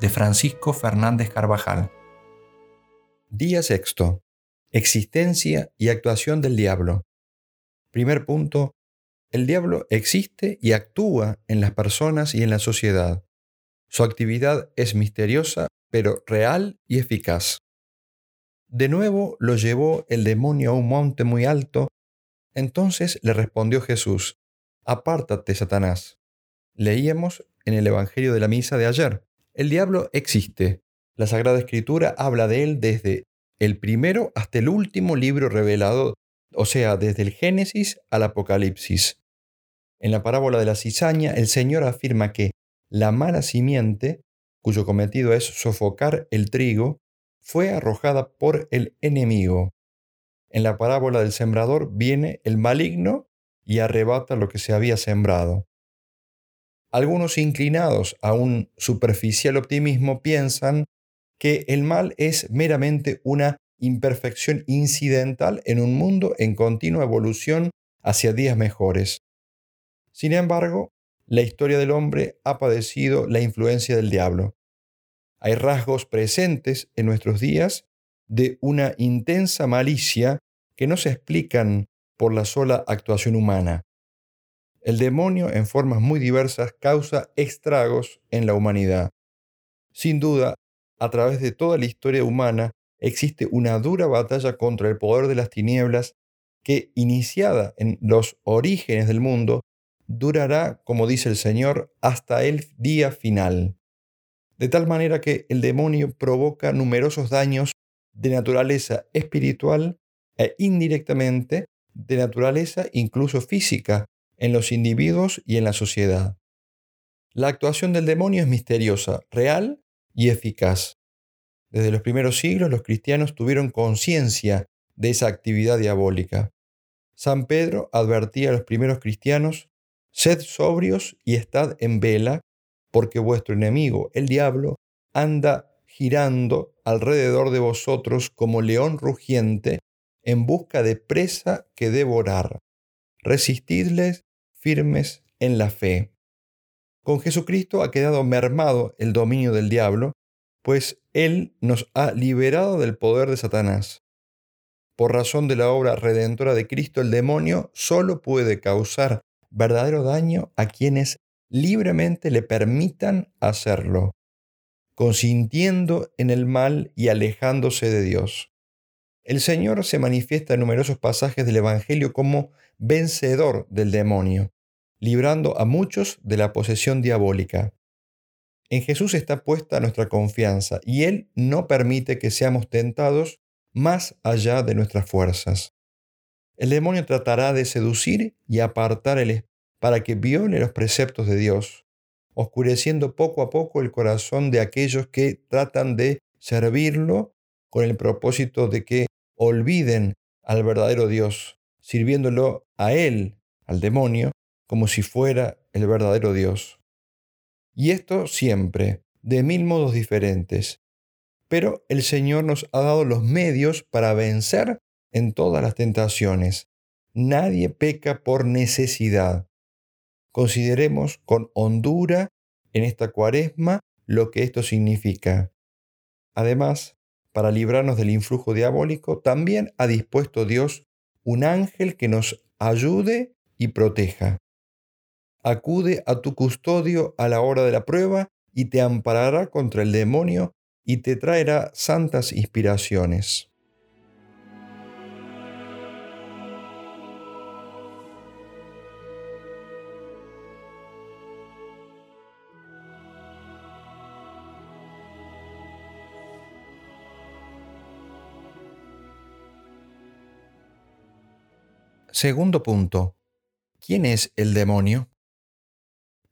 de Francisco Fernández Carvajal. Día sexto. Existencia y actuación del diablo. Primer punto. El diablo existe y actúa en las personas y en la sociedad. Su actividad es misteriosa, pero real y eficaz. De nuevo lo llevó el demonio a un monte muy alto. Entonces le respondió Jesús, Apártate, Satanás. Leíamos en el Evangelio de la Misa de ayer. El diablo existe. La Sagrada Escritura habla de él desde el primero hasta el último libro revelado, o sea, desde el Génesis al Apocalipsis. En la parábola de la cizaña, el Señor afirma que la mala simiente, cuyo cometido es sofocar el trigo, fue arrojada por el enemigo. En la parábola del sembrador viene el maligno y arrebata lo que se había sembrado. Algunos inclinados a un superficial optimismo piensan que el mal es meramente una imperfección incidental en un mundo en continua evolución hacia días mejores. Sin embargo, la historia del hombre ha padecido la influencia del diablo. Hay rasgos presentes en nuestros días de una intensa malicia que no se explican por la sola actuación humana. El demonio en formas muy diversas causa estragos en la humanidad. Sin duda, a través de toda la historia humana existe una dura batalla contra el poder de las tinieblas que, iniciada en los orígenes del mundo, durará, como dice el Señor, hasta el día final. De tal manera que el demonio provoca numerosos daños de naturaleza espiritual e indirectamente de naturaleza incluso física, en los individuos y en la sociedad. La actuación del demonio es misteriosa, real y eficaz. Desde los primeros siglos los cristianos tuvieron conciencia de esa actividad diabólica. San Pedro advertía a los primeros cristianos, sed sobrios y estad en vela, porque vuestro enemigo, el diablo, anda girando alrededor de vosotros como león rugiente en busca de presa que devorar. Resistidles firmes en la fe. Con Jesucristo ha quedado mermado el dominio del diablo, pues Él nos ha liberado del poder de Satanás. Por razón de la obra redentora de Cristo, el demonio solo puede causar verdadero daño a quienes libremente le permitan hacerlo, consintiendo en el mal y alejándose de Dios. El Señor se manifiesta en numerosos pasajes del Evangelio como vencedor del demonio, librando a muchos de la posesión diabólica. En Jesús está puesta nuestra confianza y Él no permite que seamos tentados más allá de nuestras fuerzas. El demonio tratará de seducir y apartar el, para que viole los preceptos de Dios, oscureciendo poco a poco el corazón de aquellos que tratan de servirlo con el propósito de que olviden al verdadero Dios, sirviéndolo a Él, al demonio, como si fuera el verdadero Dios. Y esto siempre, de mil modos diferentes, pero el Señor nos ha dado los medios para vencer en todas las tentaciones. Nadie peca por necesidad. Consideremos con hondura en esta cuaresma lo que esto significa. Además, para librarnos del influjo diabólico, también ha dispuesto Dios un ángel que nos ayude y proteja. Acude a tu custodio a la hora de la prueba y te amparará contra el demonio y te traerá santas inspiraciones. Segundo punto. ¿Quién es el demonio?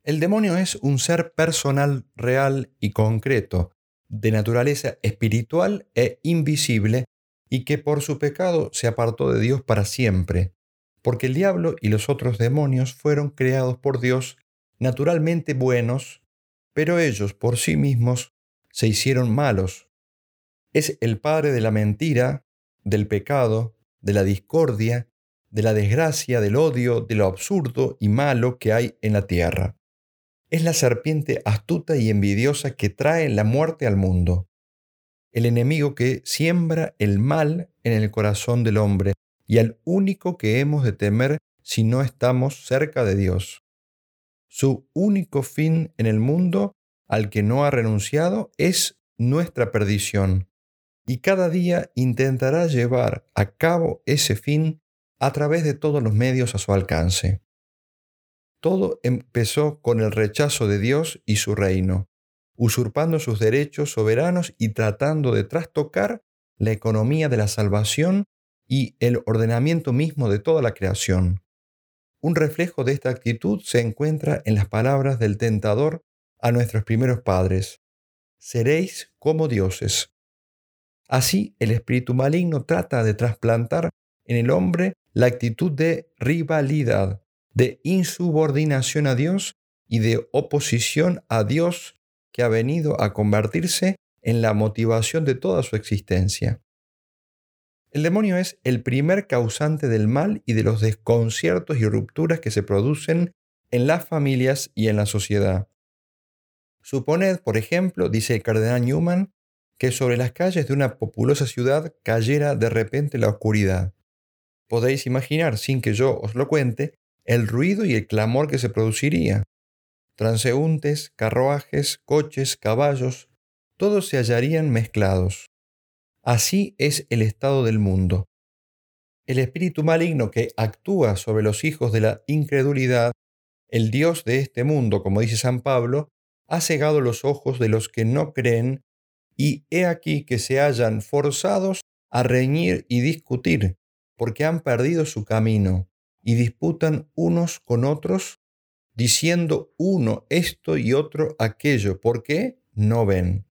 El demonio es un ser personal, real y concreto, de naturaleza espiritual e invisible, y que por su pecado se apartó de Dios para siempre, porque el diablo y los otros demonios fueron creados por Dios naturalmente buenos, pero ellos por sí mismos se hicieron malos. Es el padre de la mentira, del pecado, de la discordia de la desgracia, del odio, de lo absurdo y malo que hay en la tierra. Es la serpiente astuta y envidiosa que trae la muerte al mundo. El enemigo que siembra el mal en el corazón del hombre y al único que hemos de temer si no estamos cerca de Dios. Su único fin en el mundo al que no ha renunciado es nuestra perdición, y cada día intentará llevar a cabo ese fin a través de todos los medios a su alcance. Todo empezó con el rechazo de Dios y su reino, usurpando sus derechos soberanos y tratando de trastocar la economía de la salvación y el ordenamiento mismo de toda la creación. Un reflejo de esta actitud se encuentra en las palabras del tentador a nuestros primeros padres. Seréis como dioses. Así el espíritu maligno trata de trasplantar en el hombre la actitud de rivalidad, de insubordinación a Dios y de oposición a Dios que ha venido a convertirse en la motivación de toda su existencia. El demonio es el primer causante del mal y de los desconciertos y rupturas que se producen en las familias y en la sociedad. Suponed, por ejemplo, dice el cardenal Newman, que sobre las calles de una populosa ciudad cayera de repente la oscuridad podéis imaginar, sin que yo os lo cuente, el ruido y el clamor que se produciría. Transeúntes, carruajes, coches, caballos, todos se hallarían mezclados. Así es el estado del mundo. El espíritu maligno que actúa sobre los hijos de la incredulidad, el Dios de este mundo, como dice San Pablo, ha cegado los ojos de los que no creen, y he aquí que se hallan forzados a reñir y discutir, porque han perdido su camino y disputan unos con otros, diciendo uno esto y otro aquello, porque no ven.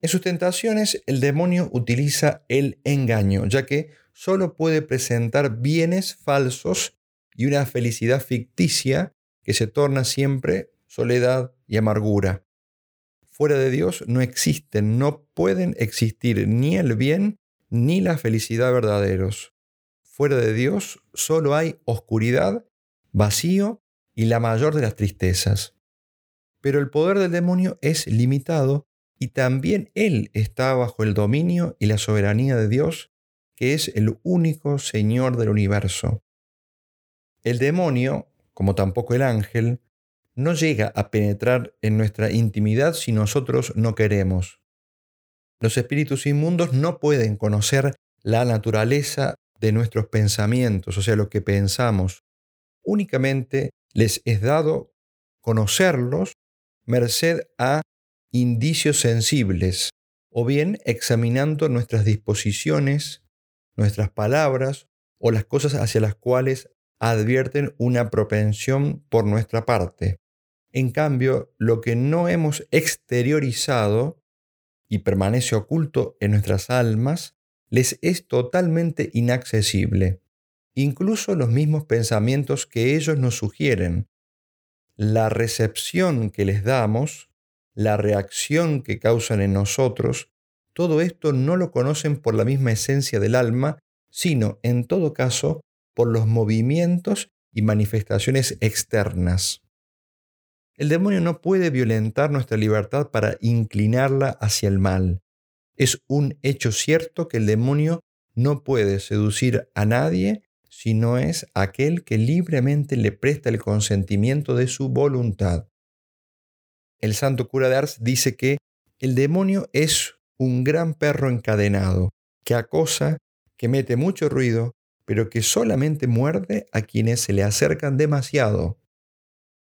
En sus tentaciones el demonio utiliza el engaño, ya que solo puede presentar bienes falsos y una felicidad ficticia que se torna siempre soledad y amargura. Fuera de Dios no existen, no pueden existir ni el bien ni la felicidad verdaderos. Fuera de Dios solo hay oscuridad, vacío y la mayor de las tristezas. Pero el poder del demonio es limitado y también él está bajo el dominio y la soberanía de Dios, que es el único Señor del universo. El demonio, como tampoco el ángel, no llega a penetrar en nuestra intimidad si nosotros no queremos. Los espíritus inmundos no pueden conocer la naturaleza de nuestros pensamientos, o sea, lo que pensamos. Únicamente les es dado conocerlos merced a indicios sensibles, o bien examinando nuestras disposiciones, nuestras palabras o las cosas hacia las cuales advierten una propensión por nuestra parte. En cambio, lo que no hemos exteriorizado y permanece oculto en nuestras almas, les es totalmente inaccesible, incluso los mismos pensamientos que ellos nos sugieren. La recepción que les damos, la reacción que causan en nosotros, todo esto no lo conocen por la misma esencia del alma, sino, en todo caso, por los movimientos y manifestaciones externas. El demonio no puede violentar nuestra libertad para inclinarla hacia el mal. Es un hecho cierto que el demonio no puede seducir a nadie si no es aquel que libremente le presta el consentimiento de su voluntad. El santo cura de Ars dice que el demonio es un gran perro encadenado, que acosa, que mete mucho ruido, pero que solamente muerde a quienes se le acercan demasiado.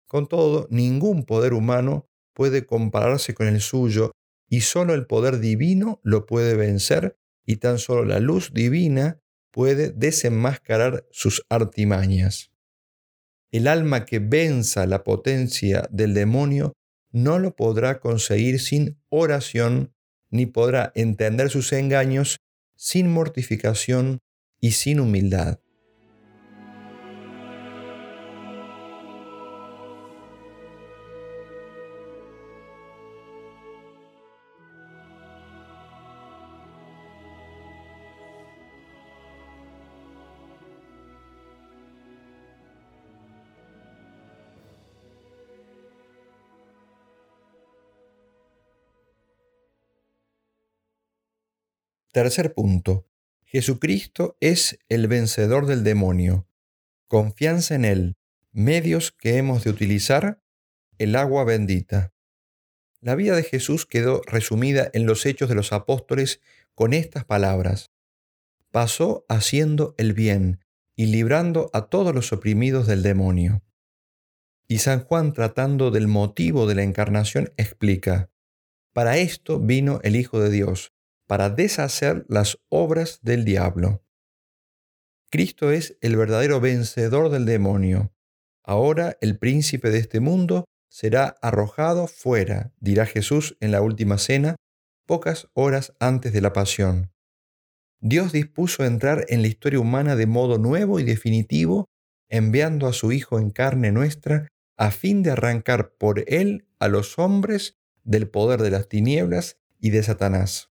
Con todo, ningún poder humano puede compararse con el suyo y solo el poder divino lo puede vencer y tan solo la luz divina puede desenmascarar sus artimañas. El alma que venza la potencia del demonio no lo podrá conseguir sin oración, ni podrá entender sus engaños sin mortificación y sin humildad. Tercer punto. Jesucristo es el vencedor del demonio. Confianza en Él. Medios que hemos de utilizar. El agua bendita. La vida de Jesús quedó resumida en los hechos de los apóstoles con estas palabras. Pasó haciendo el bien y librando a todos los oprimidos del demonio. Y San Juan tratando del motivo de la encarnación explica, para esto vino el Hijo de Dios, para deshacer las obras del diablo. Cristo es el verdadero vencedor del demonio. Ahora el príncipe de este mundo será arrojado fuera, dirá Jesús en la última cena, pocas horas antes de la pasión. Dios dispuso entrar en la historia humana de modo nuevo y definitivo, enviando a su Hijo en carne nuestra, a fin de arrancar por él a los hombres del poder de las tinieblas y de Satanás.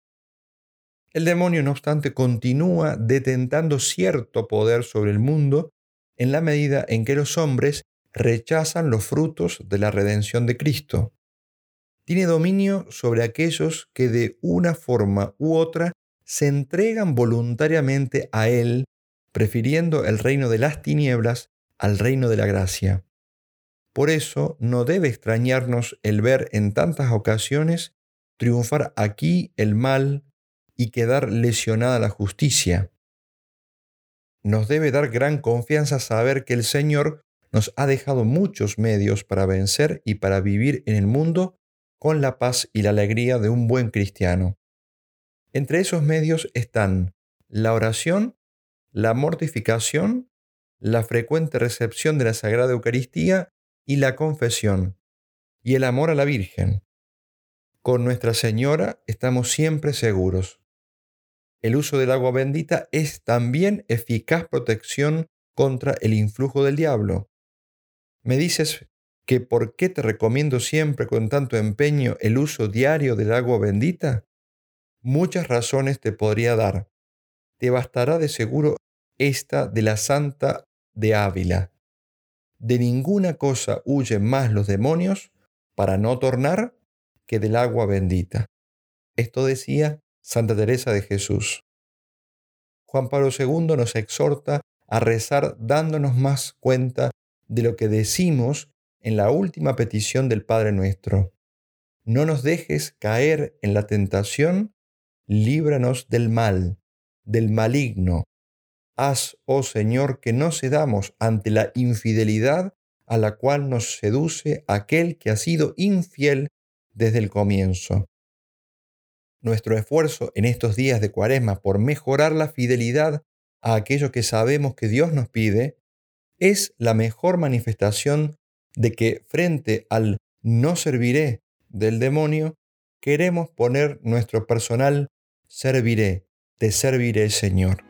El demonio, no obstante, continúa detentando cierto poder sobre el mundo en la medida en que los hombres rechazan los frutos de la redención de Cristo. Tiene dominio sobre aquellos que de una forma u otra se entregan voluntariamente a Él, prefiriendo el reino de las tinieblas al reino de la gracia. Por eso no debe extrañarnos el ver en tantas ocasiones triunfar aquí el mal y quedar lesionada la justicia. Nos debe dar gran confianza saber que el Señor nos ha dejado muchos medios para vencer y para vivir en el mundo con la paz y la alegría de un buen cristiano. Entre esos medios están la oración, la mortificación, la frecuente recepción de la Sagrada Eucaristía y la confesión, y el amor a la Virgen. Con Nuestra Señora estamos siempre seguros el uso del agua bendita es también eficaz protección contra el influjo del diablo. Me dices que por qué te recomiendo siempre con tanto empeño el uso diario del agua bendita? Muchas razones te podría dar. Te bastará de seguro esta de la Santa de Ávila. De ninguna cosa huyen más los demonios para no tornar que del agua bendita. Esto decía Santa Teresa de Jesús. Juan Pablo II nos exhorta a rezar dándonos más cuenta de lo que decimos en la última petición del Padre nuestro. No nos dejes caer en la tentación, líbranos del mal, del maligno. Haz, oh Señor, que no cedamos ante la infidelidad a la cual nos seduce aquel que ha sido infiel desde el comienzo. Nuestro esfuerzo en estos días de cuaresma por mejorar la fidelidad a aquello que sabemos que Dios nos pide es la mejor manifestación de que frente al no serviré del demonio, queremos poner nuestro personal serviré, te serviré Señor.